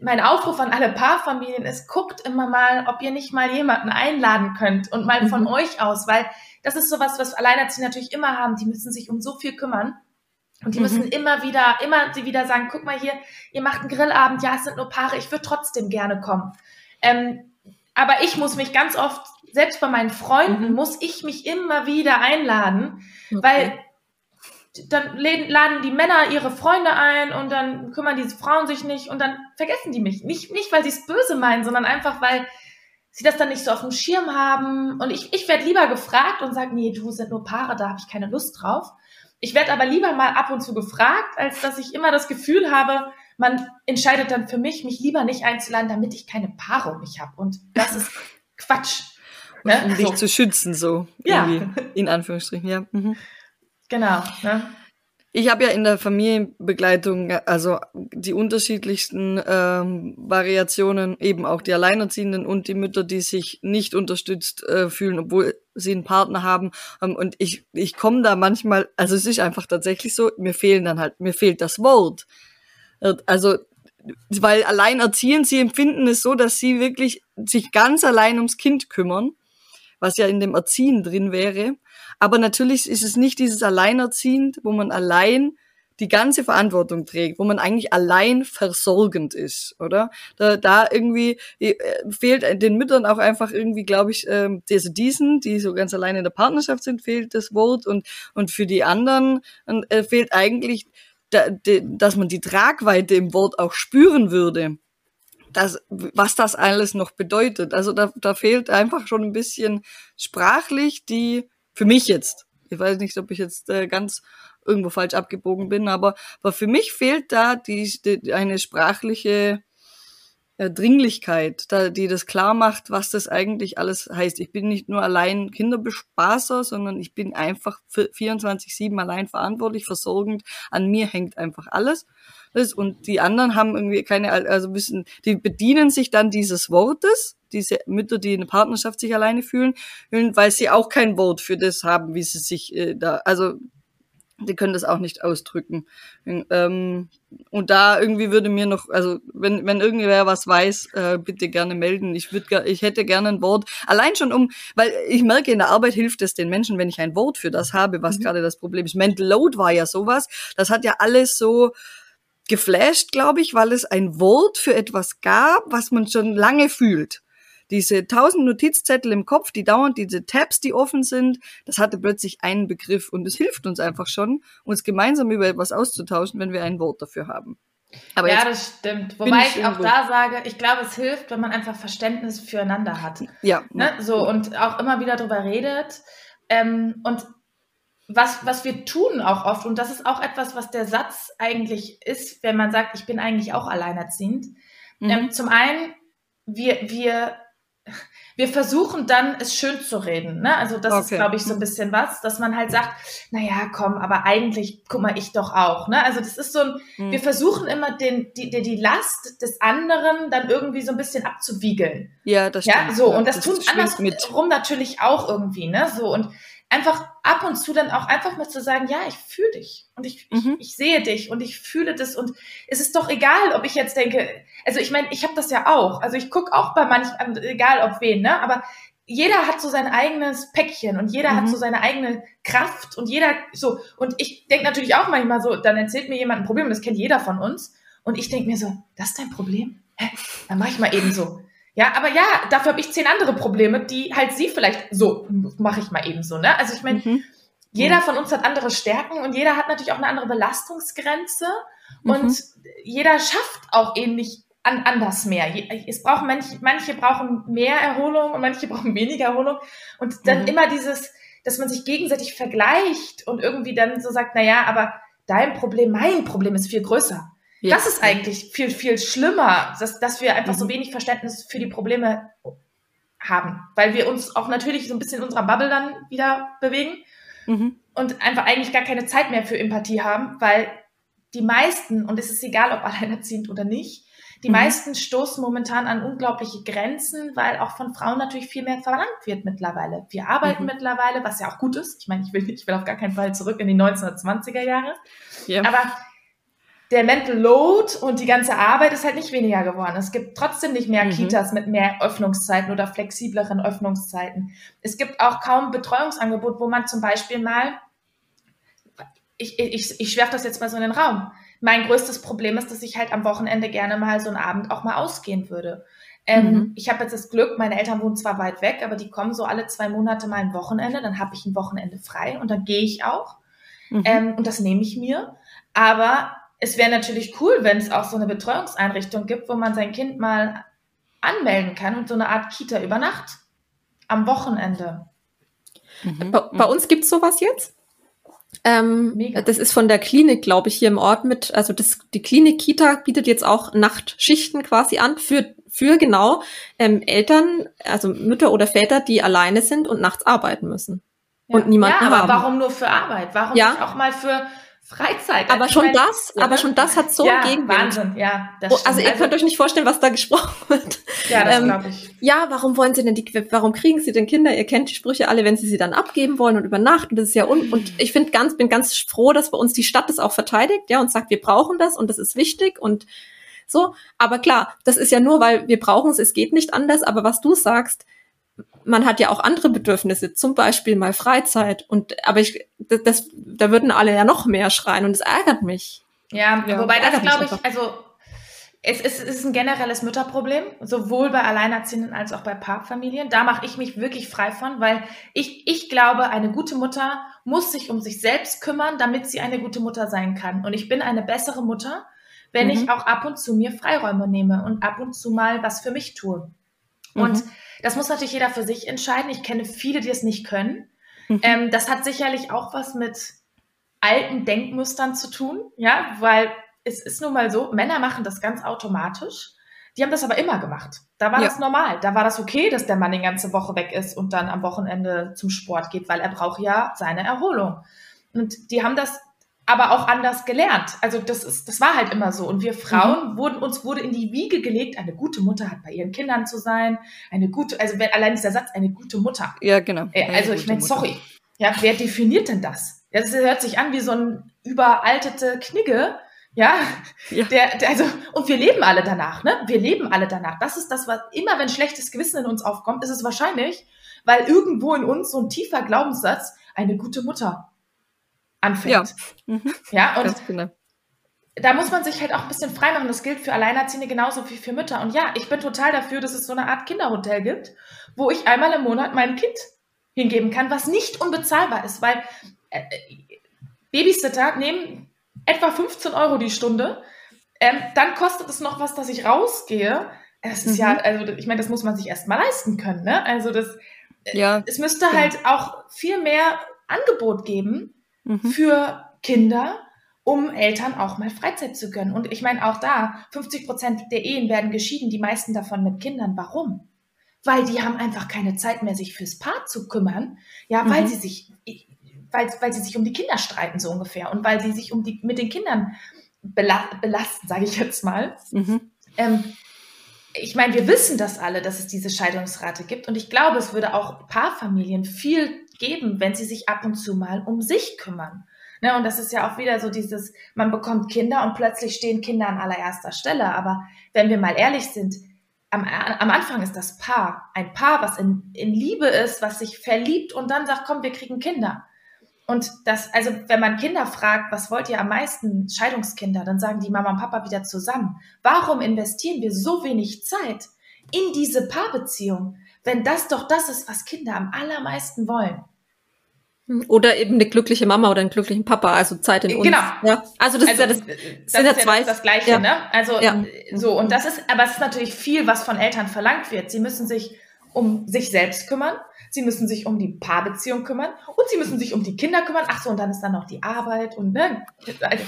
mein Aufruf an alle Paarfamilien ist, guckt immer mal, ob ihr nicht mal jemanden einladen könnt und mal von mhm. euch aus, weil das ist sowas, was Alleinerziehende natürlich immer haben. Die müssen sich um so viel kümmern. Und die mhm. müssen immer wieder, immer wieder sagen, guck mal hier, ihr macht einen Grillabend, ja, es sind nur Paare, ich würde trotzdem gerne kommen. Ähm, aber ich muss mich ganz oft, selbst bei meinen Freunden, mhm. muss ich mich immer wieder einladen, okay. weil dann laden die Männer ihre Freunde ein und dann kümmern diese Frauen sich nicht und dann vergessen die mich. Nicht, nicht weil sie es böse meinen, sondern einfach, weil sie das dann nicht so auf dem Schirm haben. Und ich, ich werde lieber gefragt und sage, nee, du sind nur Paare, da habe ich keine Lust drauf. Ich werde aber lieber mal ab und zu gefragt, als dass ich immer das Gefühl habe, man entscheidet dann für mich, mich lieber nicht einzuladen, damit ich keine Paare um mich habe. Und das ist Quatsch. Ne? Um dich so. zu schützen, so. Ja. In Anführungsstrichen, ja. Mhm. Genau. Ne? Ich habe ja in der Familienbegleitung also die unterschiedlichsten ähm, Variationen, eben auch die Alleinerziehenden und die Mütter, die sich nicht unterstützt äh, fühlen, obwohl sie einen Partner haben. Ähm, und ich, ich komme da manchmal, also es ist einfach tatsächlich so, mir fehlen dann halt, mir fehlt das Wort. Also, weil alleinerziehend, sie empfinden es so, dass sie wirklich sich ganz allein ums Kind kümmern, was ja in dem Erziehen drin wäre. Aber natürlich ist es nicht dieses Alleinerziehend, wo man allein die ganze Verantwortung trägt, wo man eigentlich allein versorgend ist, oder? Da, da irgendwie äh, fehlt den Müttern auch einfach irgendwie, glaube ich, ähm, diese diesen, die so ganz allein in der Partnerschaft sind, fehlt das Wort und und für die anderen äh, fehlt eigentlich, dass man die Tragweite im Wort auch spüren würde. Das, was das alles noch bedeutet. Also da, da fehlt einfach schon ein bisschen sprachlich die für mich jetzt. Ich weiß nicht, ob ich jetzt äh, ganz irgendwo falsch abgebogen bin, aber, aber für mich fehlt da die, die eine sprachliche Dringlichkeit, da, die das klar macht, was das eigentlich alles heißt. Ich bin nicht nur allein Kinderbespaßer, sondern ich bin einfach 24-7 allein verantwortlich, versorgend. An mir hängt einfach alles. Und die anderen haben irgendwie keine, also müssen, die bedienen sich dann dieses Wortes diese Mütter, die in der Partnerschaft sich alleine fühlen, weil sie auch kein Wort für das haben, wie sie sich äh, da, also die können das auch nicht ausdrücken. Ähm, und da irgendwie würde mir noch, also wenn, wenn irgendwer was weiß, äh, bitte gerne melden. Ich würde, ich hätte gerne ein Wort. Allein schon um, weil ich merke, in der Arbeit hilft es den Menschen, wenn ich ein Wort für das habe, was mhm. gerade das Problem ist. Mental Load war ja sowas. Das hat ja alles so, geflasht, glaube ich, weil es ein Wort für etwas gab, was man schon lange fühlt diese tausend Notizzettel im Kopf, die dauernd diese Tabs, die offen sind, das hatte plötzlich einen Begriff und es hilft uns einfach schon, uns gemeinsam über etwas auszutauschen, wenn wir ein Wort dafür haben. Aber ja, das stimmt. Wobei ich, ich auch da sage, ich glaube, es hilft, wenn man einfach Verständnis füreinander hat. Ja. Ne? So und auch immer wieder drüber redet. Ähm, und was, was wir tun auch oft, und das ist auch etwas, was der Satz eigentlich ist, wenn man sagt, ich bin eigentlich auch alleinerziehend. Mhm. Ähm, zum einen, wir, wir wir versuchen dann, es schön zu reden. Ne? Also das okay. ist, glaube ich, so ein bisschen was, dass man halt sagt, naja, komm, aber eigentlich, guck mal, ich doch auch. Ne? Also das ist so ein, mhm. wir versuchen immer den, die, die, die Last des anderen dann irgendwie so ein bisschen abzuwiegeln. Ja, das stimmt. Ja, so, und das, das tut andersrum natürlich auch irgendwie, ne? So, und einfach ab und zu dann auch einfach mal zu sagen, ja, ich fühle dich und ich, mhm. ich, ich, sehe dich und ich fühle das und es ist doch egal, ob ich jetzt denke, also ich meine, ich habe das ja auch, also ich gucke auch bei manchen, egal ob wen, ne, aber jeder hat so sein eigenes Päckchen und jeder mhm. hat so seine eigene Kraft und jeder so und ich denke natürlich auch manchmal so, dann erzählt mir jemand ein Problem das kennt jeder von uns und ich denke mir so, das ist dein Problem? Hä? Dann mache ich mal eben so. Ja, aber ja, dafür habe ich zehn andere Probleme, die halt sie vielleicht so mache ich mal eben so, ne? Also ich meine, mhm. jeder von uns hat andere Stärken und jeder hat natürlich auch eine andere Belastungsgrenze mhm. und jeder schafft auch ähnlich an, anders mehr. Es brauchen manche, manche brauchen mehr Erholung und manche brauchen weniger Erholung und dann mhm. immer dieses, dass man sich gegenseitig vergleicht und irgendwie dann so sagt, na ja, aber dein Problem, mein Problem ist viel größer. Ja. Das ist eigentlich viel, viel schlimmer, dass, dass wir einfach mhm. so wenig Verständnis für die Probleme haben, weil wir uns auch natürlich so ein bisschen in unserer Bubble dann wieder bewegen mhm. und einfach eigentlich gar keine Zeit mehr für Empathie haben, weil die meisten, und es ist egal, ob alleinerziehend oder nicht, die mhm. meisten stoßen momentan an unglaubliche Grenzen, weil auch von Frauen natürlich viel mehr verlangt wird mittlerweile. Wir arbeiten mhm. mittlerweile, was ja auch gut ist. Ich meine, ich will, ich will auf gar keinen Fall zurück in die 1920er Jahre. Ja. Aber der Mental Load und die ganze Arbeit ist halt nicht weniger geworden. Es gibt trotzdem nicht mehr mhm. Kitas mit mehr Öffnungszeiten oder flexibleren Öffnungszeiten. Es gibt auch kaum Betreuungsangebot, wo man zum Beispiel mal, ich, ich, ich schwerfe das jetzt mal so in den Raum. Mein größtes Problem ist, dass ich halt am Wochenende gerne mal so einen Abend auch mal ausgehen würde. Ähm, mhm. Ich habe jetzt das Glück, meine Eltern wohnen zwar weit weg, aber die kommen so alle zwei Monate mal ein Wochenende, dann habe ich ein Wochenende frei und dann gehe ich auch. Mhm. Ähm, und das nehme ich mir. Aber es wäre natürlich cool, wenn es auch so eine Betreuungseinrichtung gibt, wo man sein Kind mal anmelden kann und so eine Art Kita über Nacht am Wochenende. Mhm. Bei, bei, uns gibt es sowas jetzt. Ähm, das ist von der Klinik, glaube ich, hier im Ort mit. Also das, die Klinik Kita bietet jetzt auch Nachtschichten quasi an für, für genau ähm, Eltern, also Mütter oder Väter, die alleine sind und nachts arbeiten müssen. Ja. Und niemanden ja, aber haben. warum nur für Arbeit? Warum ja? nicht auch mal für Freizeit. Aber schon meine, das, ja. aber schon das hat so ja, Gegenwind. Wahnsinn, ja. Das oh, also ihr also, könnt euch nicht vorstellen, was da gesprochen wird. Ja, das ähm, glaube ich. Ja, warum wollen Sie denn die, warum kriegen Sie denn Kinder? Ihr kennt die Sprüche alle, wenn Sie sie dann abgeben wollen und über Nacht. Und das ist ja un, und ich finde ganz, bin ganz froh, dass bei uns die Stadt das auch verteidigt, ja, und sagt, wir brauchen das und das ist wichtig und so. Aber klar, das ist ja nur, weil wir brauchen es, es geht nicht anders. Aber was du sagst, man hat ja auch andere Bedürfnisse, zum Beispiel mal Freizeit. Und aber ich, das, das da würden alle ja noch mehr schreien und es ärgert mich. Ja, ja wobei das glaube ich, also es, es, es ist ein generelles Mütterproblem, sowohl bei Alleinerziehenden als auch bei Paarfamilien. Da mache ich mich wirklich frei von, weil ich, ich glaube, eine gute Mutter muss sich um sich selbst kümmern, damit sie eine gute Mutter sein kann. Und ich bin eine bessere Mutter, wenn mhm. ich auch ab und zu mir Freiräume nehme und ab und zu mal was für mich tue. Und mhm. das muss natürlich jeder für sich entscheiden. Ich kenne viele, die es nicht können. Mhm. Ähm, das hat sicherlich auch was mit alten Denkmustern zu tun, ja, weil es ist nun mal so, Männer machen das ganz automatisch. Die haben das aber immer gemacht. Da war ja. das normal. Da war das okay, dass der Mann die ganze Woche weg ist und dann am Wochenende zum Sport geht, weil er braucht ja seine Erholung. Und die haben das aber auch anders gelernt. Also das ist, das war halt immer so. Und wir Frauen mhm. wurden, uns wurde in die Wiege gelegt, eine gute Mutter hat bei ihren Kindern zu sein, eine gute, also wenn, allein dieser Satz, eine gute Mutter. Ja, genau. Äh, also ich meine, sorry. Ja, wer definiert denn das? Das hört sich an wie so ein überaltete Knigge. Ja, ja. Der, der, also, und wir leben alle danach, ne? Wir leben alle danach. Das ist das, was immer, wenn schlechtes Gewissen in uns aufkommt, ist es wahrscheinlich, weil irgendwo in uns so ein tiefer Glaubenssatz, eine gute Mutter, anfängt. Ja, mhm. ja und genau. da muss man sich halt auch ein bisschen frei machen. Das gilt für Alleinerziehende genauso wie für Mütter. Und ja, ich bin total dafür, dass es so eine Art Kinderhotel gibt, wo ich einmal im Monat meinem Kind hingeben kann, was nicht unbezahlbar ist, weil äh, Babysitter nehmen etwa 15 Euro die Stunde. Ähm, dann kostet es noch was, dass ich rausgehe. Das ist mhm. ja, also ich meine, das muss man sich erst mal leisten können. Ne? Also das, äh, ja, es müsste ja. halt auch viel mehr Angebot geben, mhm. für Kinder, um Eltern auch mal Freizeit zu gönnen. Und ich meine, auch da, 50 Prozent der Ehen werden geschieden, die meisten davon mit Kindern. Warum? Weil die haben einfach keine Zeit mehr, sich fürs Paar zu kümmern, ja, weil mhm. sie sich, weil, weil sie sich um die Kinder streiten, so ungefähr, und weil sie sich um die, mit den Kindern belasten, sage ich jetzt mal. Mhm. Ähm, ich meine, wir wissen das alle, dass es diese Scheidungsrate gibt. Und ich glaube, es würde auch Paarfamilien viel geben, wenn sie sich ab und zu mal um sich kümmern. Ne, und das ist ja auch wieder so dieses, man bekommt Kinder und plötzlich stehen Kinder an allererster Stelle. Aber wenn wir mal ehrlich sind, am, am Anfang ist das Paar ein Paar, was in, in Liebe ist, was sich verliebt und dann sagt, komm, wir kriegen Kinder. Und das, also wenn man Kinder fragt, was wollt ihr am meisten, Scheidungskinder, dann sagen die Mama und Papa wieder zusammen. Warum investieren wir so wenig Zeit in diese Paarbeziehung, wenn das doch das ist, was Kinder am allermeisten wollen? Oder eben eine glückliche Mama oder einen glücklichen Papa, also Zeit in uns. Genau. Ja. Also das also, ist ja das, das sind ja zwei. Das, das Gleiche, ja. ne? Also ja. so und das ist, aber es ist natürlich viel, was von Eltern verlangt wird. Sie müssen sich um sich selbst kümmern, sie müssen sich um die Paarbeziehung kümmern und sie müssen sich um die Kinder kümmern. Ach so und dann ist dann noch die Arbeit und ne? Also,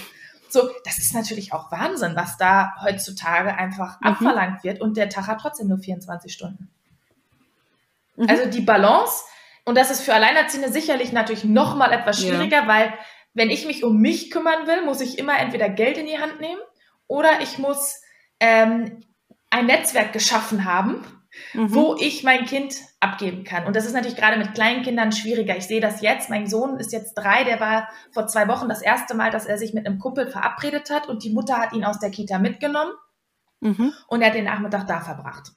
so, das ist natürlich auch Wahnsinn, was da heutzutage einfach mhm. abverlangt wird und der Tag hat trotzdem nur 24 Stunden. Mhm. Also die Balance, und das ist für Alleinerziehende sicherlich natürlich noch mal etwas schwieriger, ja. weil wenn ich mich um mich kümmern will, muss ich immer entweder Geld in die Hand nehmen oder ich muss ähm, ein Netzwerk geschaffen haben, mhm. wo ich mein Kind abgeben kann. Und das ist natürlich gerade mit kleinen Kindern schwieriger. Ich sehe das jetzt. Mein Sohn ist jetzt drei, der war vor zwei Wochen das erste Mal, dass er sich mit einem Kumpel verabredet hat und die Mutter hat ihn aus der Kita mitgenommen mhm. und er hat den Nachmittag da verbracht.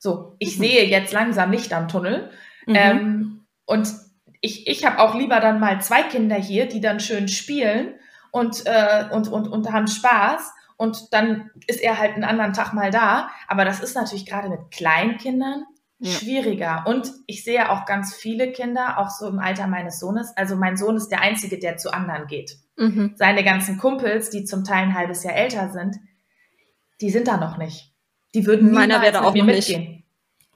So, ich mhm. sehe jetzt langsam Licht am Tunnel. Mhm. Ähm, und ich, ich habe auch lieber dann mal zwei Kinder hier, die dann schön spielen und, äh, und, und, und haben Spaß. Und dann ist er halt einen anderen Tag mal da. Aber das ist natürlich gerade mit Kleinkindern ja. schwieriger. Und ich sehe auch ganz viele Kinder, auch so im Alter meines Sohnes. Also mein Sohn ist der Einzige, der zu anderen geht. Mhm. Seine ganzen Kumpels, die zum Teil ein halbes Jahr älter sind, die sind da noch nicht. Die würden Meiner wäre da auch noch mitgehen. Nicht.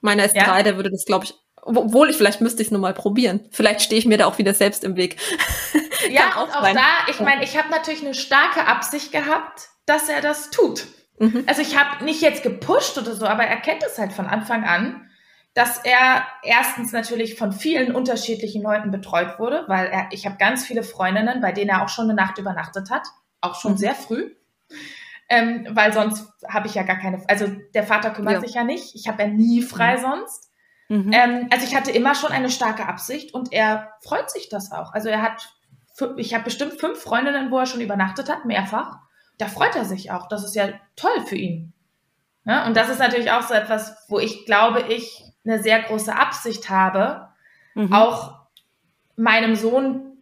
Meiner ist ja? drei, der würde das, glaube ich, obwohl ich vielleicht müsste ich es nur mal probieren. Vielleicht stehe ich mir da auch wieder selbst im Weg. ja, und auch sein. da, ich meine, ich habe natürlich eine starke Absicht gehabt, dass er das tut. Mhm. Also ich habe nicht jetzt gepusht oder so, aber er kennt es halt von Anfang an, dass er erstens natürlich von vielen unterschiedlichen Leuten betreut wurde, weil er, ich habe ganz viele Freundinnen, bei denen er auch schon eine Nacht übernachtet hat, auch schon mhm. sehr früh. Ähm, weil sonst habe ich ja gar keine, also der Vater kümmert ja. sich ja nicht, ich habe ja nie frei mhm. sonst. Mhm. Ähm, also ich hatte immer schon eine starke Absicht und er freut sich das auch. Also er hat, ich habe bestimmt fünf Freundinnen, wo er schon übernachtet hat, mehrfach. Da freut er sich auch. Das ist ja toll für ihn. Ja, und das ist natürlich auch so etwas, wo ich glaube, ich eine sehr große Absicht habe, mhm. auch meinem Sohn,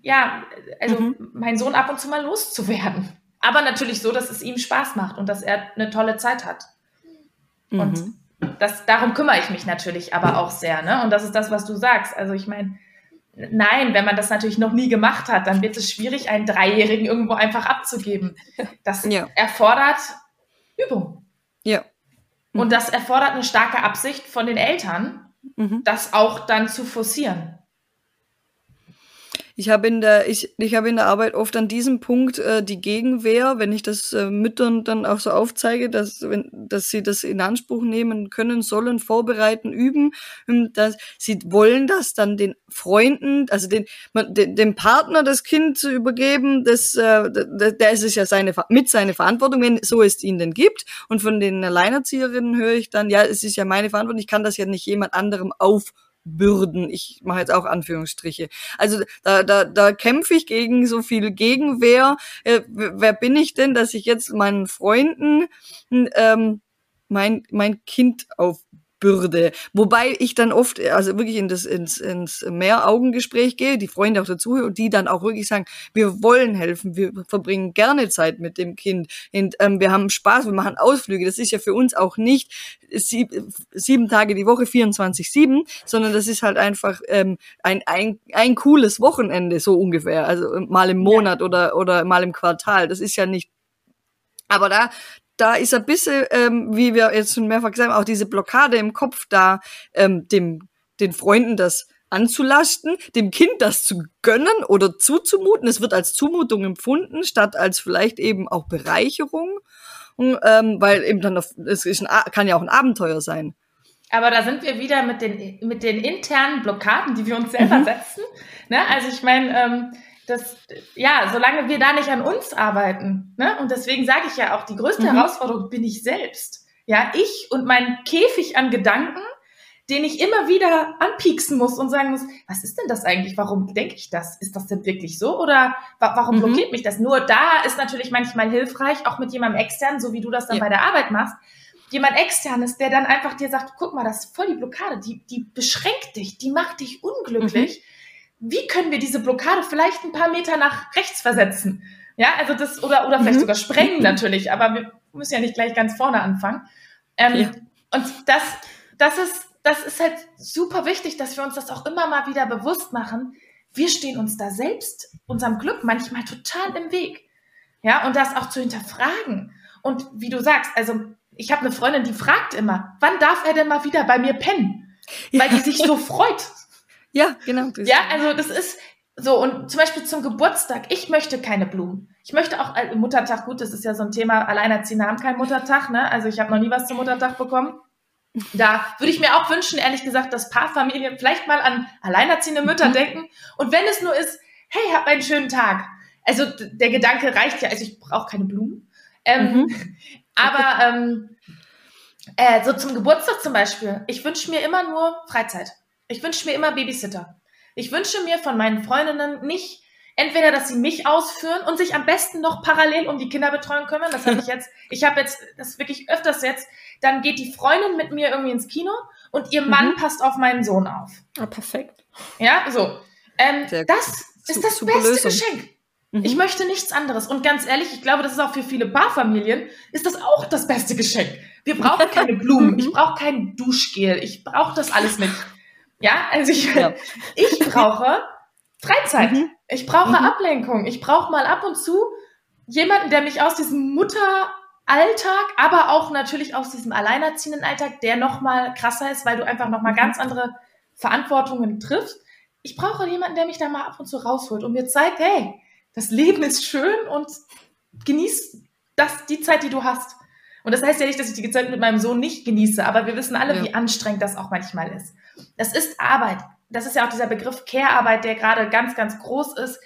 ja, also mhm. meinen Sohn ab und zu mal loszuwerden. Aber natürlich so, dass es ihm Spaß macht und dass er eine tolle Zeit hat. Und mhm das, darum kümmere ich mich natürlich aber auch sehr. Ne? Und das ist das, was du sagst. Also ich meine, nein, wenn man das natürlich noch nie gemacht hat, dann wird es schwierig, einen Dreijährigen irgendwo einfach abzugeben. Das ja. erfordert Übung. Ja. Mhm. Und das erfordert eine starke Absicht von den Eltern, mhm. das auch dann zu forcieren. Ich habe in der ich ich habe in der Arbeit oft an diesem Punkt äh, die Gegenwehr, wenn ich das äh, Müttern dann auch so aufzeige, dass wenn dass sie das in Anspruch nehmen können sollen, vorbereiten, üben, ähm, dass sie wollen das dann den Freunden, also den den, dem Partner das Kind zu übergeben, das äh, der ist es ja seine mit seine Verantwortung, wenn so es ihn denn gibt. Und von den Alleinerzieherinnen höre ich dann, ja, es ist ja meine Verantwortung, ich kann das ja nicht jemand anderem auf Bürden. Ich mache jetzt auch Anführungsstriche. Also da, da, da kämpfe ich gegen so viel Gegenwehr. Äh, wer bin ich denn, dass ich jetzt meinen Freunden ähm, mein, mein Kind auf Bürde. Wobei ich dann oft, also wirklich in das, ins, ins Mehraugengespräch gehe, die Freunde auch dazu und die dann auch wirklich sagen, wir wollen helfen, wir verbringen gerne Zeit mit dem Kind und ähm, wir haben Spaß, wir machen Ausflüge. Das ist ja für uns auch nicht sieb, sieben Tage die Woche, 24-7, sondern das ist halt einfach ähm, ein, ein, ein cooles Wochenende, so ungefähr. Also mal im Monat ja. oder, oder mal im Quartal. Das ist ja nicht aber da, da ist ein bisschen, ähm, wie wir jetzt schon mehrfach gesagt haben, auch diese Blockade im Kopf da, ähm, dem, den Freunden das anzulasten, dem Kind das zu gönnen oder zuzumuten. Es wird als Zumutung empfunden, statt als vielleicht eben auch Bereicherung, ähm, weil eben dann, es ist ein, kann ja auch ein Abenteuer sein. Aber da sind wir wieder mit den, mit den internen Blockaden, die wir uns selber mhm. setzen. Ne? Also ich meine, ähm, das, ja, solange wir da nicht an uns arbeiten, ne? und deswegen sage ich ja auch, die größte mhm. Herausforderung bin ich selbst. Ja, ich und mein Käfig an Gedanken, den ich immer wieder anpieksen muss und sagen muss, was ist denn das eigentlich? Warum denke ich das? Ist das denn wirklich so? Oder wa warum mhm. blockiert mich das? Nur da ist natürlich manchmal hilfreich, auch mit jemandem externen, so wie du das dann ja. bei der Arbeit machst, jemand externes, der dann einfach dir sagt, guck mal, das ist voll die Blockade, die, die beschränkt dich, die macht dich unglücklich. Mhm wie können wir diese Blockade vielleicht ein paar Meter nach rechts versetzen? Ja, also das, oder, oder vielleicht mhm. sogar sprengen natürlich, aber wir müssen ja nicht gleich ganz vorne anfangen. Ähm, ja. Und das, das ist, das ist halt super wichtig, dass wir uns das auch immer mal wieder bewusst machen. Wir stehen uns da selbst, unserem Glück manchmal total im Weg. Ja, und das auch zu hinterfragen. Und wie du sagst, also ich habe eine Freundin, die fragt immer, wann darf er denn mal wieder bei mir pennen? Weil die sich so freut. Ja, genau. Ja, also das ist so und zum Beispiel zum Geburtstag. Ich möchte keine Blumen. Ich möchte auch äh, Muttertag. Gut, das ist ja so ein Thema. Alleinerziehende haben keinen Muttertag. Ne? Also ich habe noch nie was zum Muttertag bekommen. Da würde ich mir auch wünschen, ehrlich gesagt, dass Paarfamilien vielleicht mal an alleinerziehende Mütter mhm. denken. Und wenn es nur ist, hey, hab einen schönen Tag. Also der Gedanke reicht ja, also ich brauche keine Blumen. Ähm, mhm. Aber ähm, äh, so zum Geburtstag zum Beispiel, ich wünsche mir immer nur Freizeit. Ich wünsche mir immer Babysitter. Ich wünsche mir von meinen Freundinnen nicht entweder, dass sie mich ausführen und sich am besten noch parallel um die Kinderbetreuung kümmern. Das habe ich jetzt, ich habe jetzt, das wirklich öfters jetzt, dann geht die Freundin mit mir irgendwie ins Kino und ihr Mann mhm. passt auf meinen Sohn auf. Ah, perfekt. Ja, so. Ähm, das ist das beste Lösung. Geschenk. Mhm. Ich möchte nichts anderes. Und ganz ehrlich, ich glaube, das ist auch für viele Paarfamilien, ist das auch das beste Geschenk. Wir brauchen keine Blumen, ich brauche kein Duschgel, ich brauche das alles nicht. Ja, also ich, ja. ich brauche Freizeit. Mhm. Ich brauche mhm. Ablenkung. Ich brauche mal ab und zu jemanden, der mich aus diesem Mutteralltag, aber auch natürlich aus diesem alleinerziehenden Alltag, der noch mal krasser ist, weil du einfach noch mal mhm. ganz andere Verantwortungen triffst. Ich brauche jemanden, der mich da mal ab und zu rausholt und mir zeigt, hey, das Leben ist schön und genieß das, die Zeit, die du hast. Und das heißt ja nicht, dass ich die Zeit mit meinem Sohn nicht genieße, aber wir wissen alle, ja. wie anstrengend das auch manchmal ist. Das ist Arbeit. Das ist ja auch dieser Begriff Care-Arbeit, der gerade ganz, ganz groß ist.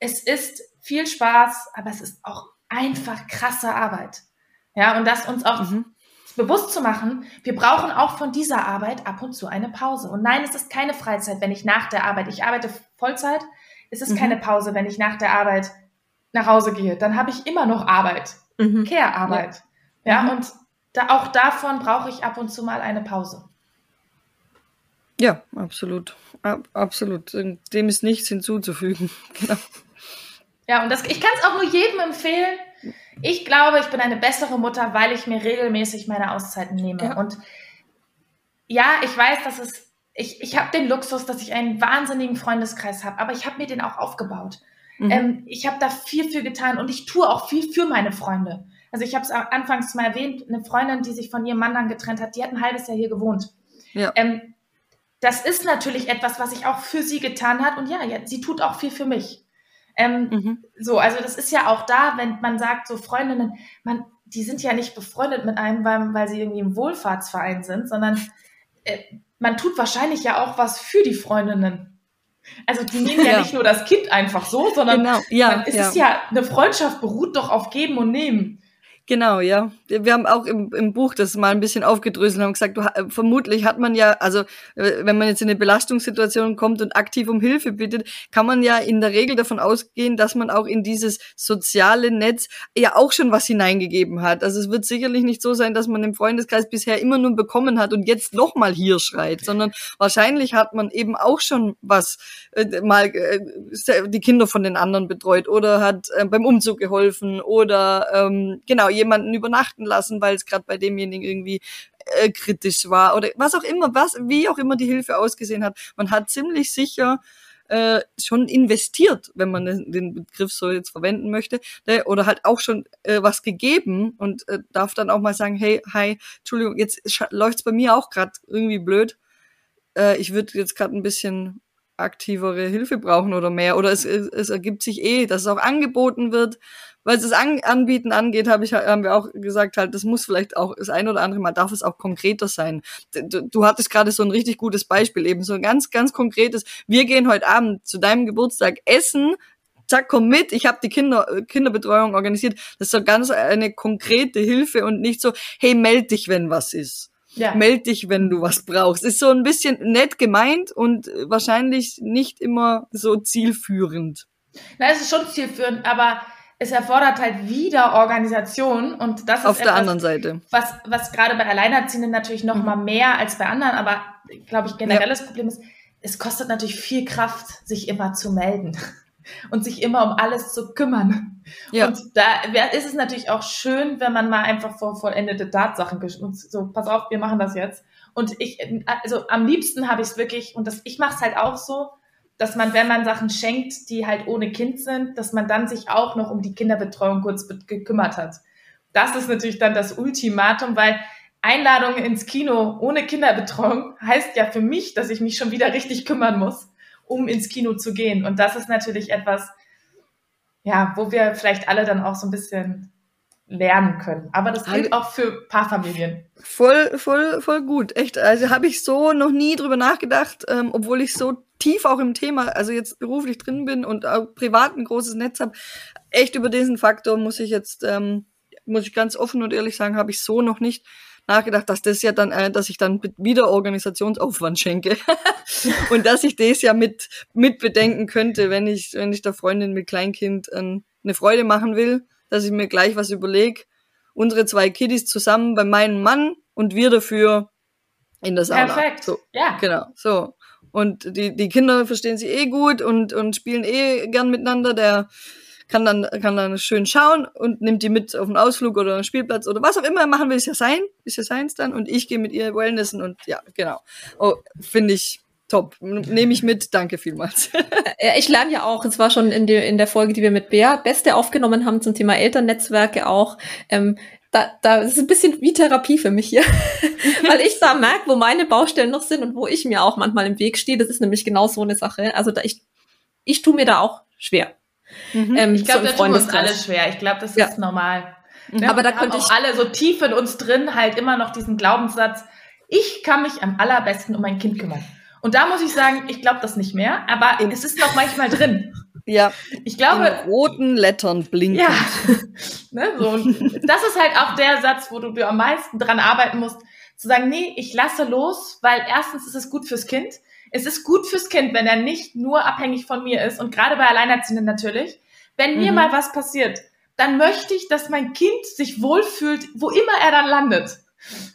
Es ist viel Spaß, aber es ist auch einfach krasse Arbeit. Ja, und das uns auch mhm. bewusst zu machen, wir brauchen auch von dieser Arbeit ab und zu eine Pause. Und nein, es ist keine Freizeit, wenn ich nach der Arbeit, ich arbeite Vollzeit, es ist mhm. keine Pause, wenn ich nach der Arbeit nach Hause gehe. Dann habe ich immer noch Arbeit, mhm. Care-Arbeit. Ja, ja mhm. und da, auch davon brauche ich ab und zu mal eine Pause. Ja, absolut. Ab, absolut. Dem ist nichts hinzuzufügen. genau. Ja, und das, ich kann es auch nur jedem empfehlen. Ich glaube, ich bin eine bessere Mutter, weil ich mir regelmäßig meine Auszeiten nehme. Ja. Und ja, ich weiß, dass es, ich, ich habe den Luxus, dass ich einen wahnsinnigen Freundeskreis habe, aber ich habe mir den auch aufgebaut. Mhm. Ähm, ich habe da viel für getan und ich tue auch viel für meine Freunde. Also ich habe es anfangs mal erwähnt, eine Freundin, die sich von ihrem Mann dann getrennt hat, die hat ein halbes Jahr hier gewohnt. Ja. Ähm, das ist natürlich etwas, was ich auch für sie getan hat und ja, ja sie tut auch viel für mich. Ähm, mhm. So, also das ist ja auch da, wenn man sagt, so Freundinnen, man, die sind ja nicht befreundet mit einem, weil, weil sie irgendwie im Wohlfahrtsverein sind, sondern äh, man tut wahrscheinlich ja auch was für die Freundinnen. Also die nehmen ja, ja. nicht nur das Kind einfach so, sondern genau. ja, es ja. ist ja, eine Freundschaft beruht doch auf Geben und Nehmen. Genau, ja. Wir haben auch im, im Buch das mal ein bisschen aufgedröselt und haben gesagt, du, vermutlich hat man ja, also äh, wenn man jetzt in eine Belastungssituation kommt und aktiv um Hilfe bittet, kann man ja in der Regel davon ausgehen, dass man auch in dieses soziale Netz ja auch schon was hineingegeben hat. Also es wird sicherlich nicht so sein, dass man im Freundeskreis bisher immer nur bekommen hat und jetzt nochmal hier schreit, sondern wahrscheinlich hat man eben auch schon was äh, mal äh, die Kinder von den anderen betreut oder hat äh, beim Umzug geholfen oder ähm, genau jemanden übernachten lassen, weil es gerade bei demjenigen irgendwie äh, kritisch war oder was auch immer, was, wie auch immer die Hilfe ausgesehen hat. Man hat ziemlich sicher äh, schon investiert, wenn man den Begriff so jetzt verwenden möchte, ne? oder halt auch schon äh, was gegeben und äh, darf dann auch mal sagen, hey, hi, Entschuldigung, jetzt läuft's bei mir auch gerade irgendwie blöd. Äh, ich würde jetzt gerade ein bisschen aktivere Hilfe brauchen oder mehr. Oder es, es ergibt sich eh, dass es auch angeboten wird was das An Anbieten angeht, habe ich, haben wir auch gesagt, halt, das muss vielleicht auch das ein oder andere Mal darf es auch konkreter sein. Du, du hattest gerade so ein richtig gutes Beispiel eben, so ein ganz, ganz konkretes. Wir gehen heute Abend zu deinem Geburtstag essen. Zack, komm mit, ich habe die Kinder, Kinderbetreuung organisiert. Das ist so ganz eine konkrete Hilfe und nicht so, hey, meld dich, wenn was ist. Ja. Meld dich, wenn du was brauchst. Ist so ein bisschen nett gemeint und wahrscheinlich nicht immer so zielführend. Na, es ist schon zielführend, aber es erfordert halt wieder Organisation und das ist auf etwas, der anderen Seite. Was, was gerade bei Alleinerziehenden natürlich noch mhm. mal mehr als bei anderen, aber glaube ich generelles ja. Problem ist, es kostet natürlich viel Kraft, sich immer zu melden und sich immer um alles zu kümmern. Ja. Und da ist es natürlich auch schön, wenn man mal einfach vor vollendete Tatsachen und so, pass auf, wir machen das jetzt. Und ich, also am liebsten habe ich es wirklich, und das, ich mache es halt auch so, dass man, wenn man Sachen schenkt, die halt ohne Kind sind, dass man dann sich auch noch um die Kinderbetreuung kurz gekümmert hat. Das ist natürlich dann das Ultimatum, weil Einladungen ins Kino ohne Kinderbetreuung heißt ja für mich, dass ich mich schon wieder richtig kümmern muss, um ins Kino zu gehen. Und das ist natürlich etwas, ja, wo wir vielleicht alle dann auch so ein bisschen lernen können. Aber das gilt auch für Paarfamilien. Voll, voll, voll gut. Echt. Also habe ich so noch nie drüber nachgedacht, ähm, obwohl ich so tief auch im Thema, also jetzt beruflich drin bin und auch privat ein großes Netz habe. Echt über diesen Faktor muss ich jetzt, ähm, muss ich ganz offen und ehrlich sagen, habe ich so noch nicht nachgedacht, dass das ja dann, äh, dass ich dann wieder Organisationsaufwand schenke und dass ich das ja mit mit bedenken könnte, wenn ich wenn ich der Freundin mit Kleinkind äh, eine Freude machen will, dass ich mir gleich was überlege. Unsere zwei Kiddies zusammen bei meinem Mann und wir dafür in der Sauna. Perfekt. So, ja. Genau. So. Und die, die Kinder verstehen sich eh gut und, und spielen eh gern miteinander. Der kann dann, kann dann schön schauen und nimmt die mit auf einen Ausflug oder einen Spielplatz oder was auch immer machen will, ist ja sein, ist ja seins dann. Und ich gehe mit ihr Wellnessen und ja, genau. Oh, finde ich top. Nehme ich mit. Danke vielmals. ich lerne ja auch, es war schon in, die, in der Folge, die wir mit Bea Beste aufgenommen haben zum Thema Elternnetzwerke auch, ähm, da, da ist ein bisschen wie Therapie für mich hier, weil ich da merke, wo meine Baustellen noch sind und wo ich mir auch manchmal im Weg stehe. Das ist nämlich genau so eine Sache. Also da ich, ich tue mir da auch schwer. Mhm. Ähm, ich glaube, so da tun wir uns alle schwer. Ich glaube, das ja. ist normal. Mhm. Aber da könnte ich alle so tief in uns drin halt immer noch diesen Glaubenssatz: Ich kann mich am allerbesten um mein Kind kümmern. Und da muss ich sagen, ich glaube das nicht mehr, aber es ist noch manchmal drin. Ja. Ich glaube. In roten Lettern blinken. Ja. ne, so. Das ist halt auch der Satz, wo du dir am meisten dran arbeiten musst, zu sagen, nee, ich lasse los, weil erstens ist es gut fürs Kind. Es ist gut fürs Kind, wenn er nicht nur abhängig von mir ist und gerade bei Alleinerziehenden natürlich. Wenn mir mhm. mal was passiert, dann möchte ich, dass mein Kind sich wohlfühlt, wo immer er dann landet.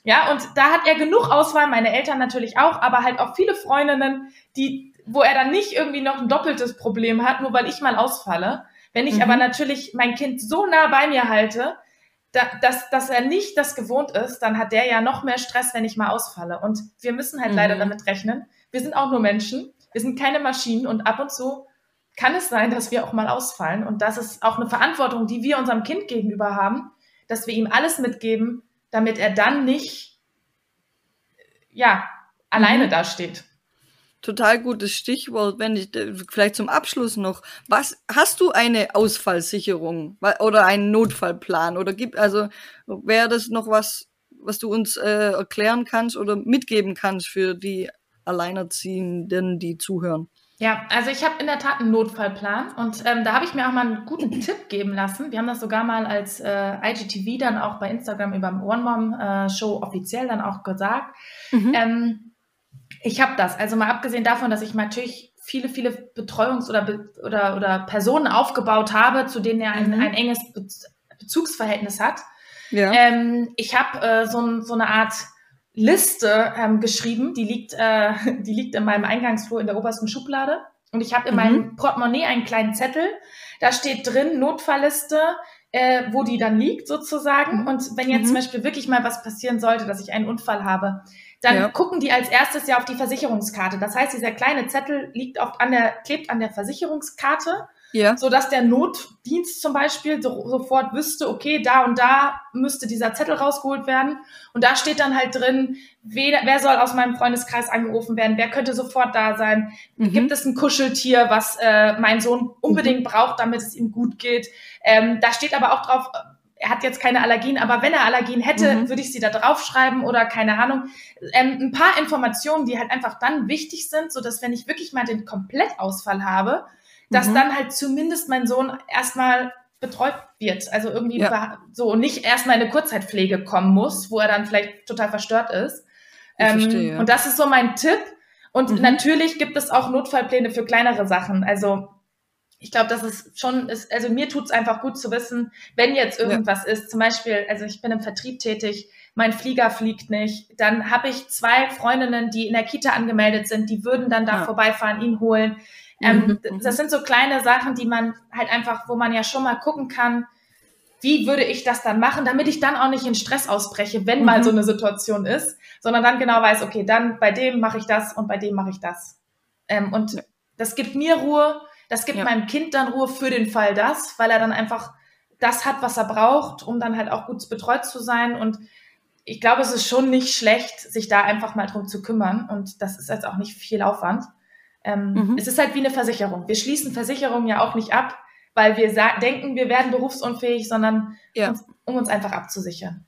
Ja, und da hat er genug Auswahl, meine Eltern natürlich auch, aber halt auch viele Freundinnen, die wo er dann nicht irgendwie noch ein doppeltes Problem hat, nur weil ich mal ausfalle. Wenn ich mhm. aber natürlich mein Kind so nah bei mir halte, da, dass, dass er nicht das gewohnt ist, dann hat der ja noch mehr Stress, wenn ich mal ausfalle. Und wir müssen halt mhm. leider damit rechnen. Wir sind auch nur Menschen. Wir sind keine Maschinen und ab und zu kann es sein, dass wir auch mal ausfallen. Und das ist auch eine Verantwortung, die wir unserem Kind gegenüber haben, dass wir ihm alles mitgeben, damit er dann nicht, ja, alleine mhm. dasteht total gutes Stichwort, wenn ich vielleicht zum Abschluss noch. Was hast du eine Ausfallsicherung oder einen Notfallplan oder gibt also wäre das noch was, was du uns äh, erklären kannst oder mitgeben kannst für die Alleinerziehenden, die zuhören? Ja, also ich habe in der Tat einen Notfallplan und ähm, da habe ich mir auch mal einen guten Tipp geben lassen. Wir haben das sogar mal als äh, IGTV dann auch bei Instagram über One Mom äh, Show offiziell dann auch gesagt. Mhm. Ähm, ich habe das. Also mal abgesehen davon, dass ich natürlich viele, viele Betreuungs- oder, Be oder, oder Personen aufgebaut habe, zu denen er ein, mhm. ein enges Be Bezugsverhältnis hat. Ja. Ähm, ich habe äh, so, so eine Art Liste ähm, geschrieben, die liegt, äh, die liegt in meinem Eingangsflur in der obersten Schublade. Und ich habe in mhm. meinem Portemonnaie einen kleinen Zettel. Da steht drin Notfallliste, äh, wo die dann liegt sozusagen. Mhm. Und wenn jetzt mhm. zum Beispiel wirklich mal was passieren sollte, dass ich einen Unfall habe, dann ja. gucken die als erstes ja auf die Versicherungskarte. Das heißt, dieser kleine Zettel liegt oft an der, klebt an der Versicherungskarte, ja. so dass der Notdienst zum Beispiel so, sofort wüsste, okay, da und da müsste dieser Zettel rausgeholt werden. Und da steht dann halt drin, wer, wer soll aus meinem Freundeskreis angerufen werden, wer könnte sofort da sein, mhm. gibt es ein Kuscheltier, was äh, mein Sohn unbedingt mhm. braucht, damit es ihm gut geht. Ähm, da steht aber auch drauf, er hat jetzt keine Allergien, aber wenn er Allergien hätte, mhm. würde ich sie da draufschreiben oder keine Ahnung. Ähm, ein paar Informationen, die halt einfach dann wichtig sind, so dass wenn ich wirklich mal den Komplettausfall habe, dass mhm. dann halt zumindest mein Sohn erstmal betreut wird. Also irgendwie ja. so nicht erstmal eine Kurzzeitpflege kommen muss, wo er dann vielleicht total verstört ist. Ähm, verstehe, ja. Und das ist so mein Tipp. Und mhm. natürlich gibt es auch Notfallpläne für kleinere Sachen. Also ich glaube, das ist schon, ist, also mir tut's einfach gut zu wissen, wenn jetzt irgendwas ja. ist, zum Beispiel, also ich bin im Vertrieb tätig, mein Flieger fliegt nicht, dann habe ich zwei Freundinnen, die in der Kita angemeldet sind, die würden dann da ja. vorbeifahren, ihn holen. Ähm, mhm, mhm. das sind so kleine Sachen, die man halt einfach, wo man ja schon mal gucken kann, wie würde ich das dann machen, damit ich dann auch nicht in Stress ausbreche, wenn mhm. mal so eine Situation ist, sondern dann genau weiß, okay, dann bei dem mache ich das und bei dem mache ich das. Ähm, und das gibt mir Ruhe, das gibt ja. meinem Kind dann Ruhe für den Fall das, weil er dann einfach das hat, was er braucht, um dann halt auch gut betreut zu sein. Und ich glaube, es ist schon nicht schlecht, sich da einfach mal drum zu kümmern. Und das ist jetzt auch nicht viel Aufwand. Ähm, mhm. Es ist halt wie eine Versicherung. Wir schließen Versicherungen ja auch nicht ab, weil wir denken, wir werden berufsunfähig, sondern ja. uns, um uns einfach abzusichern.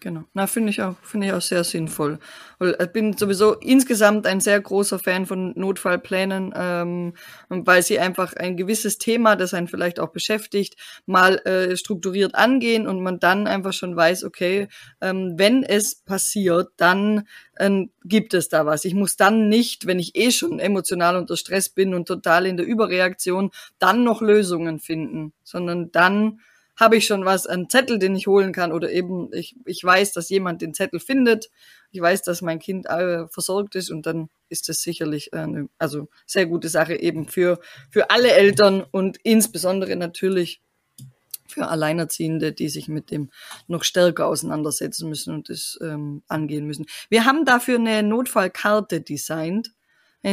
Genau. Na, finde ich auch, finde ich auch sehr sinnvoll. Ich bin sowieso insgesamt ein sehr großer Fan von Notfallplänen, ähm, weil sie einfach ein gewisses Thema, das einen vielleicht auch beschäftigt, mal äh, strukturiert angehen und man dann einfach schon weiß, okay, ähm, wenn es passiert, dann ähm, gibt es da was. Ich muss dann nicht, wenn ich eh schon emotional unter Stress bin und total in der Überreaktion, dann noch Lösungen finden, sondern dann habe ich schon was, einen Zettel, den ich holen kann oder eben ich, ich weiß, dass jemand den Zettel findet. Ich weiß, dass mein Kind äh, versorgt ist und dann ist das sicherlich eine also sehr gute Sache eben für, für alle Eltern und insbesondere natürlich für Alleinerziehende, die sich mit dem noch stärker auseinandersetzen müssen und das ähm, angehen müssen. Wir haben dafür eine Notfallkarte designt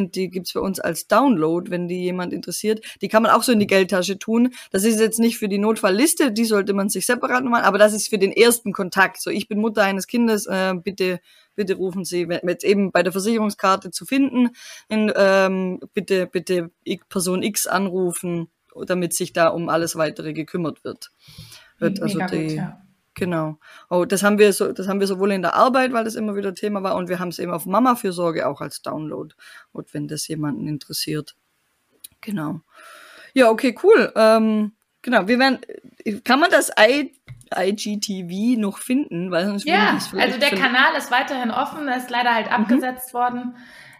die gibt's bei uns als Download, wenn die jemand interessiert. Die kann man auch so in die Geldtasche tun. Das ist jetzt nicht für die Notfallliste, die sollte man sich separat machen, aber das ist für den ersten Kontakt. So, ich bin Mutter eines Kindes, äh, bitte bitte rufen Sie, wenn jetzt eben bei der Versicherungskarte zu finden, in, ähm, bitte, bitte Person X anrufen, damit sich da um alles weitere gekümmert wird. wird also die, gut, ja. Genau. Oh, das haben wir so, das haben wir sowohl in der Arbeit, weil das immer wieder Thema war, und wir haben es eben auf Mama-Fürsorge auch als Download. Und wenn das jemanden interessiert. Genau. Ja, okay, cool. Ähm, genau. Wir werden, kann man das I, IGTV noch finden? Weil sonst ja, also der Kanal ist weiterhin offen, ist leider halt mhm. abgesetzt worden.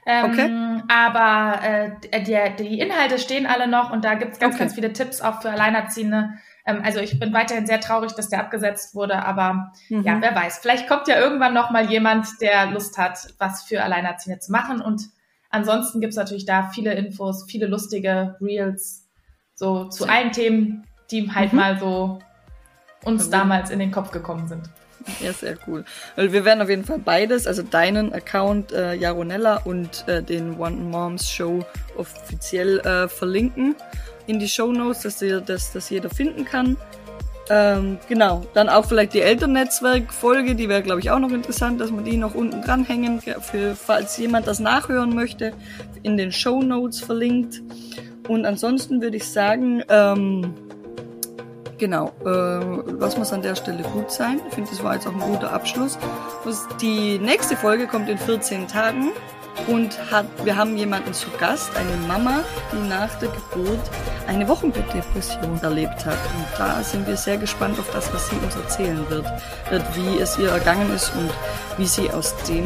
Ähm, okay. Aber äh, der, die Inhalte stehen alle noch und da gibt es ganz, okay. ganz viele Tipps auch für Alleinerziehende ähm, also ich bin weiterhin sehr traurig, dass der abgesetzt wurde, aber mhm. ja, wer weiß. Vielleicht kommt ja irgendwann noch mal jemand, der Lust hat, was für Alleinerziehende zu machen. Und ansonsten gibt's natürlich da viele Infos, viele lustige Reels, so zu allen Themen, die halt mhm. mal so uns damals in den Kopf gekommen sind. Ja, sehr cool. Weil wir werden auf jeden Fall beides, also deinen Account äh, Jaronella und äh, den One Moms Show offiziell äh, verlinken in die Show Notes, dass, ihr, dass das jeder finden kann. Ähm, genau, dann auch vielleicht die Elternnetzwerk-Folge, die wäre, glaube ich, auch noch interessant, dass man die noch unten dranhängen, für, falls jemand das nachhören möchte, in den Show Notes verlinkt. Und ansonsten würde ich sagen, ähm, genau, äh, was muss an der Stelle gut sein? Ich finde, das war jetzt auch ein guter Abschluss. Die nächste Folge kommt in 14 Tagen und hat, wir haben jemanden zu Gast, eine Mama, die nach der Geburt eine Wochenbettdepression erlebt hat. Und da sind wir sehr gespannt auf das, was sie uns erzählen wird, wie es ihr ergangen ist und wie sie aus dem,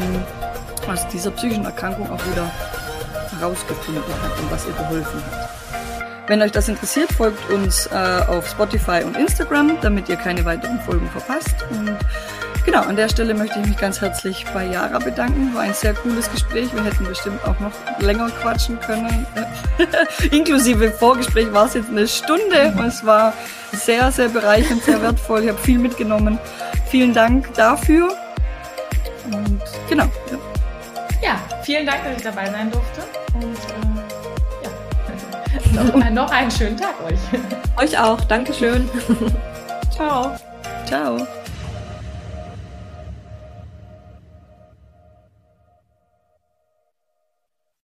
aus dieser psychischen Erkrankung auch wieder herausgefunden hat und was ihr geholfen hat. Wenn euch das interessiert, folgt uns äh, auf Spotify und Instagram, damit ihr keine weiteren Folgen verpasst. Und Genau, an der Stelle möchte ich mich ganz herzlich bei Yara bedanken. War ein sehr cooles Gespräch. Wir hätten bestimmt auch noch länger quatschen können. Inklusive Vorgespräch war es jetzt eine Stunde. Es war sehr, sehr bereichernd, sehr wertvoll. Ich habe viel mitgenommen. Vielen Dank dafür. Und genau. Ja, ja vielen Dank, dass ich dabei sein durfte. Und äh, ja, noch, noch einen schönen Tag euch. Euch auch. Dankeschön. Ciao. Ciao.